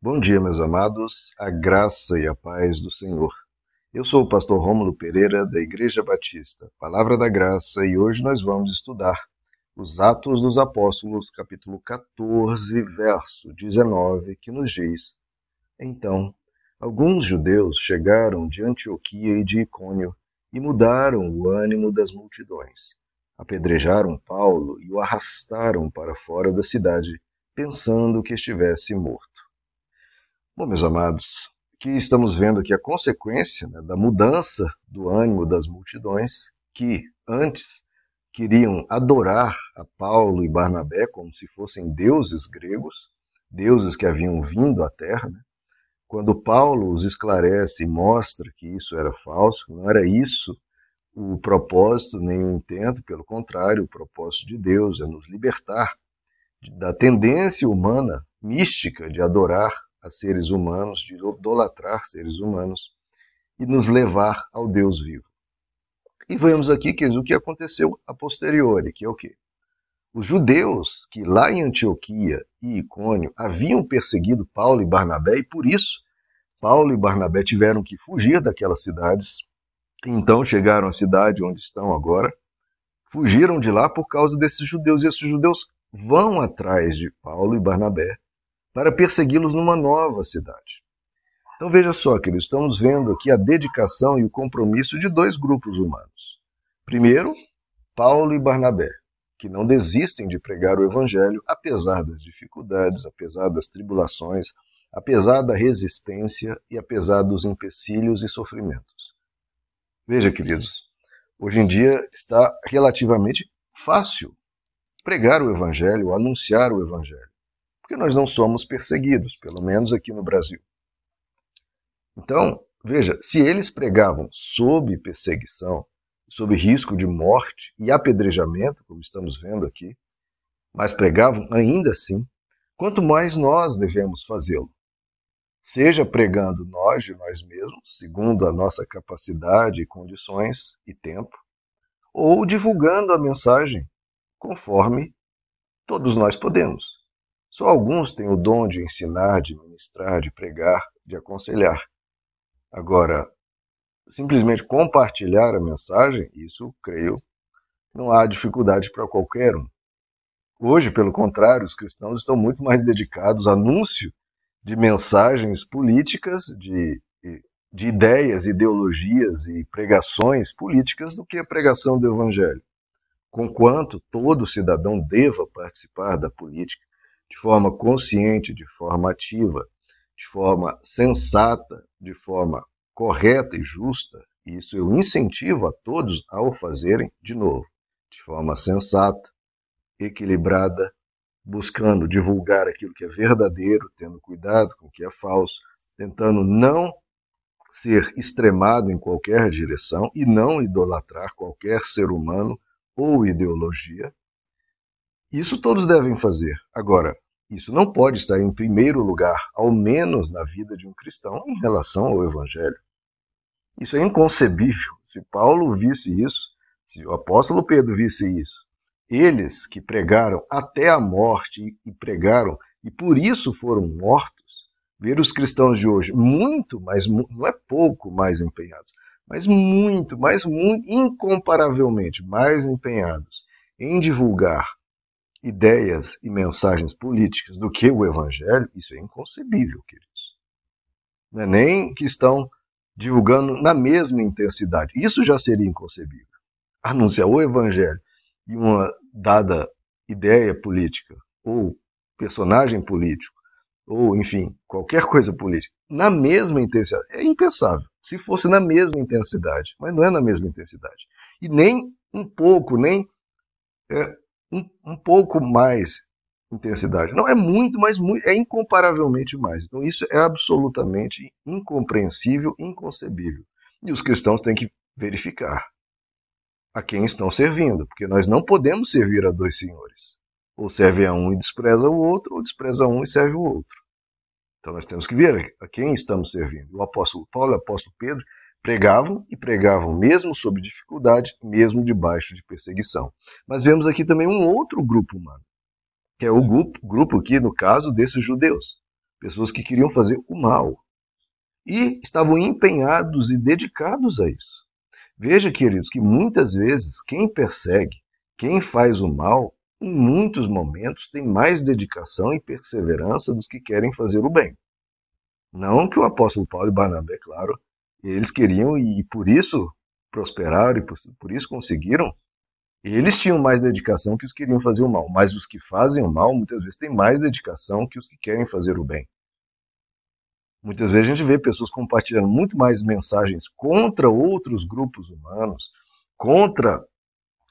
Bom dia, meus amados, a graça e a paz do Senhor. Eu sou o pastor Rômulo Pereira, da Igreja Batista, Palavra da Graça, e hoje nós vamos estudar os Atos dos Apóstolos, capítulo 14, verso 19, que nos diz: Então, alguns judeus chegaram de Antioquia e de Icônio e mudaram o ânimo das multidões. Apedrejaram Paulo e o arrastaram para fora da cidade, pensando que estivesse morto. Bom, meus amados, que estamos vendo aqui a consequência né, da mudança do ânimo das multidões que antes queriam adorar a Paulo e Barnabé como se fossem deuses gregos, deuses que haviam vindo à terra. Né? Quando Paulo os esclarece e mostra que isso era falso, não era isso o propósito nem o intento, pelo contrário, o propósito de Deus é nos libertar da tendência humana mística de adorar a seres humanos, de idolatrar seres humanos e nos levar ao Deus vivo. E vemos aqui que o que aconteceu a posteriori, que é o quê? Os judeus que lá em Antioquia e Icônio haviam perseguido Paulo e Barnabé e por isso Paulo e Barnabé tiveram que fugir daquelas cidades. Então chegaram à cidade onde estão agora, fugiram de lá por causa desses judeus e esses judeus vão atrás de Paulo e Barnabé para persegui-los numa nova cidade. Então veja só, queridos, estamos vendo aqui a dedicação e o compromisso de dois grupos humanos. Primeiro, Paulo e Barnabé, que não desistem de pregar o evangelho apesar das dificuldades, apesar das tribulações, apesar da resistência e apesar dos empecilhos e sofrimentos. Veja, queridos, hoje em dia está relativamente fácil pregar o evangelho, anunciar o evangelho porque nós não somos perseguidos, pelo menos aqui no Brasil. Então, veja, se eles pregavam sob perseguição, sob risco de morte e apedrejamento, como estamos vendo aqui, mas pregavam ainda assim, quanto mais nós devemos fazê-lo. Seja pregando nós de nós mesmos, segundo a nossa capacidade, condições e tempo, ou divulgando a mensagem conforme todos nós podemos. Só alguns têm o dom de ensinar, de ministrar, de pregar, de aconselhar. Agora, simplesmente compartilhar a mensagem, isso, creio, não há dificuldade para qualquer um. Hoje, pelo contrário, os cristãos estão muito mais dedicados ao anúncio de mensagens políticas, de, de ideias, ideologias e pregações políticas do que a pregação do Evangelho. Conquanto todo cidadão deva participar da política, de forma consciente, de forma ativa, de forma sensata, de forma correta e justa, isso eu incentivo a todos a o fazerem de novo, de forma sensata, equilibrada, buscando divulgar aquilo que é verdadeiro, tendo cuidado com o que é falso, tentando não ser extremado em qualquer direção e não idolatrar qualquer ser humano ou ideologia, isso todos devem fazer. Agora, isso não pode estar em primeiro lugar, ao menos na vida de um cristão, em relação ao Evangelho. Isso é inconcebível. Se Paulo visse isso, se o apóstolo Pedro visse isso, eles que pregaram até a morte e pregaram e por isso foram mortos, ver os cristãos de hoje muito, mas não é pouco mais empenhados, mas muito, mas muito, incomparavelmente mais empenhados em divulgar ideias e mensagens políticas do que o evangelho, isso é inconcebível, queridos. Não é nem que estão divulgando na mesma intensidade. Isso já seria inconcebível. Anunciar o evangelho e uma dada ideia política ou personagem político ou, enfim, qualquer coisa política, na mesma intensidade, é impensável. Se fosse na mesma intensidade, mas não é na mesma intensidade. E nem um pouco, nem é, um, um pouco mais intensidade. Não é muito, mas muito, é incomparavelmente mais. Então isso é absolutamente incompreensível, inconcebível. E os cristãos têm que verificar a quem estão servindo, porque nós não podemos servir a dois senhores. Ou serve a um e despreza o outro, ou despreza um e serve o outro. Então nós temos que ver a quem estamos servindo. O apóstolo Paulo o apóstolo Pedro pregavam e pregavam mesmo sob dificuldade, mesmo debaixo de perseguição. Mas vemos aqui também um outro grupo humano, que é o grupo, grupo aqui, no caso, desses judeus. pessoas que queriam fazer o mal e estavam empenhados e dedicados a isso. Veja, queridos, que muitas vezes quem persegue, quem faz o mal, em muitos momentos tem mais dedicação e perseverança dos que querem fazer o bem. Não que o apóstolo Paulo e Barnabé, claro, eles queriam e por isso prosperaram e por, por isso conseguiram. Eles tinham mais dedicação que os que queriam fazer o mal, mas os que fazem o mal muitas vezes têm mais dedicação que os que querem fazer o bem. Muitas vezes a gente vê pessoas compartilhando muito mais mensagens contra outros grupos humanos, contra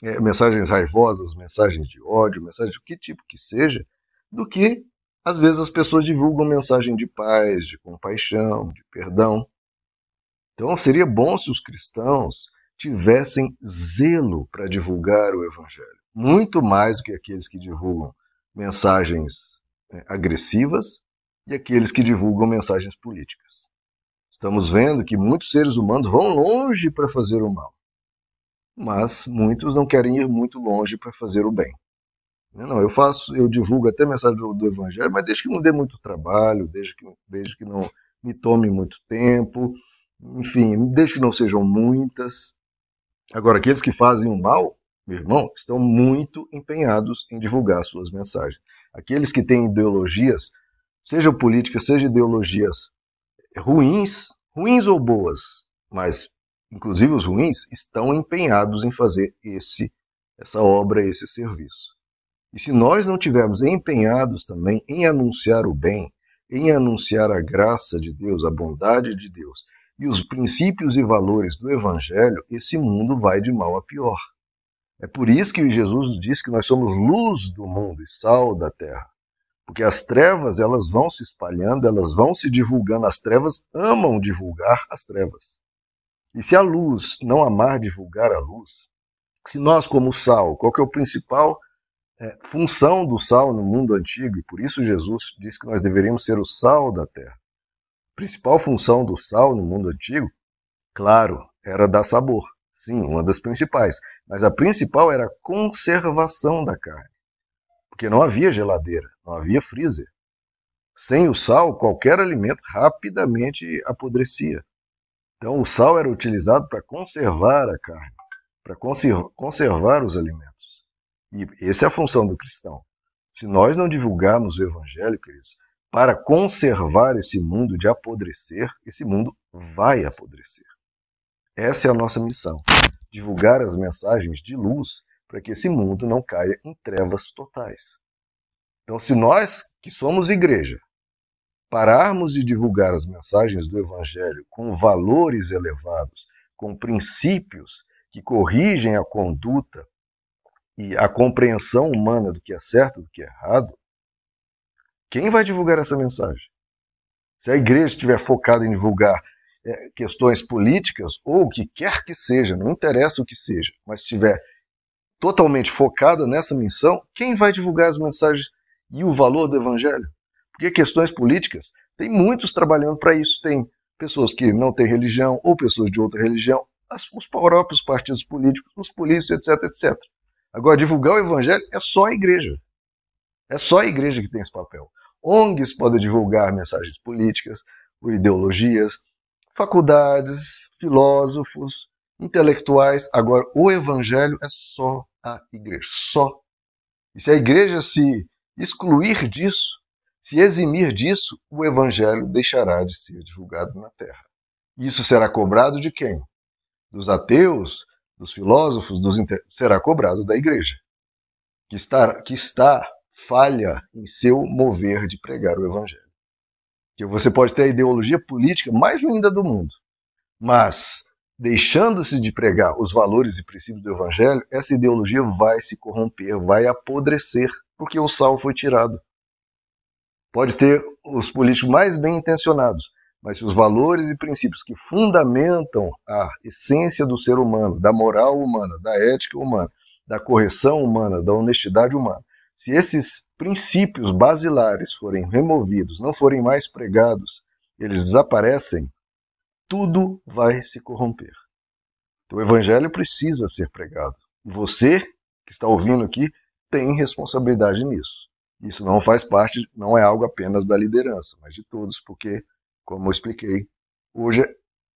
é, mensagens raivosas, mensagens de ódio, mensagens de que tipo que seja, do que às vezes as pessoas divulgam mensagem de paz, de compaixão, de perdão. Então seria bom se os cristãos tivessem zelo para divulgar o evangelho, muito mais do que aqueles que divulgam mensagens é, agressivas e aqueles que divulgam mensagens políticas. Estamos vendo que muitos seres humanos vão longe para fazer o mal mas muitos não querem ir muito longe para fazer o bem. Não, eu faço, eu divulgo até mensagem do, do, Evangelho, mas desde que não dê muito trabalho, desde que, desde que não me tome muito tempo, enfim, desde que não sejam muitas. Agora, aqueles que fazem o mal, meu irmão, estão muito empenhados em divulgar suas mensagens. Aqueles que têm ideologias, seja políticas, seja ideologias ruins, ruins ou boas, mas inclusive os ruins, estão empenhados em fazer esse essa obra, esse serviço. E se nós não tivermos empenhados também em anunciar o bem, em anunciar a graça de Deus, a bondade de Deus e os princípios e valores do evangelho, esse mundo vai de mal a pior. É por isso que Jesus diz que nós somos luz do mundo e sal da terra. Porque as trevas, elas vão se espalhando, elas vão se divulgando, as trevas amam divulgar as trevas. E se a luz não amar divulgar a luz, se nós, como sal, qual que é o principal é, função do sal no mundo antigo, e por isso Jesus disse que nós deveríamos ser o sal da terra. Principal função do sal no mundo antigo, claro, era dar sabor. Sim, uma das principais. Mas a principal era a conservação da carne. Porque não havia geladeira, não havia freezer. Sem o sal, qualquer alimento rapidamente apodrecia. Então, o sal era utilizado para conservar a carne, para conservar os alimentos. E essa é a função do cristão. Se nós não divulgarmos o evangelho, queridos, para conservar esse mundo de apodrecer, esse mundo vai apodrecer. Essa é a nossa missão: divulgar as mensagens de luz para que esse mundo não caia em trevas totais. Então, se nós que somos igreja pararmos de divulgar as mensagens do Evangelho com valores elevados, com princípios que corrigem a conduta e a compreensão humana do que é certo e do que é errado, quem vai divulgar essa mensagem? Se a igreja estiver focada em divulgar é, questões políticas ou o que quer que seja, não interessa o que seja, mas estiver totalmente focada nessa missão, quem vai divulgar as mensagens e o valor do evangelho? Porque questões políticas, tem muitos trabalhando para isso. Tem pessoas que não têm religião ou pessoas de outra religião, os próprios partidos políticos, os políticos, etc, etc. Agora, divulgar o evangelho é só a igreja. É só a igreja que tem esse papel. ONGs podem divulgar mensagens políticas, ideologias, faculdades, filósofos, intelectuais. Agora, o evangelho é só a igreja. Só. E se a igreja se excluir disso, se eximir disso, o evangelho deixará de ser divulgado na terra. Isso será cobrado de quem? Dos ateus, dos filósofos, dos inter... será cobrado da igreja, que está, que está falha em seu mover de pregar o evangelho. Que você pode ter a ideologia política mais linda do mundo, mas deixando-se de pregar os valores e princípios do evangelho, essa ideologia vai se corromper, vai apodrecer, porque o sal foi tirado. Pode ter os políticos mais bem intencionados, mas se os valores e princípios que fundamentam a essência do ser humano, da moral humana, da ética humana, da correção humana, da honestidade humana, se esses princípios basilares forem removidos, não forem mais pregados, eles desaparecem, tudo vai se corromper. Então, o evangelho precisa ser pregado. Você que está ouvindo aqui tem responsabilidade nisso. Isso não faz parte, não é algo apenas da liderança, mas de todos, porque, como eu expliquei, hoje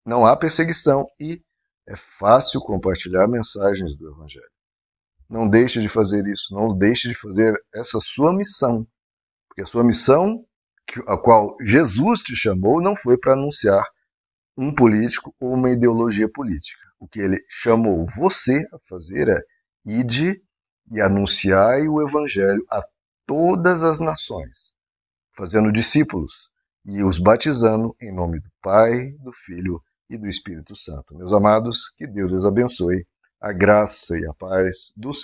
não há perseguição e é fácil compartilhar mensagens do Evangelho. Não deixe de fazer isso, não deixe de fazer essa sua missão, porque a sua missão, a qual Jesus te chamou, não foi para anunciar um político ou uma ideologia política. O que ele chamou você a fazer é ide e anunciai o evangelho a todas as nações, fazendo discípulos e os batizando em nome do Pai, do Filho e do Espírito Santo. Meus amados, que Deus les abençoe. A graça e a paz do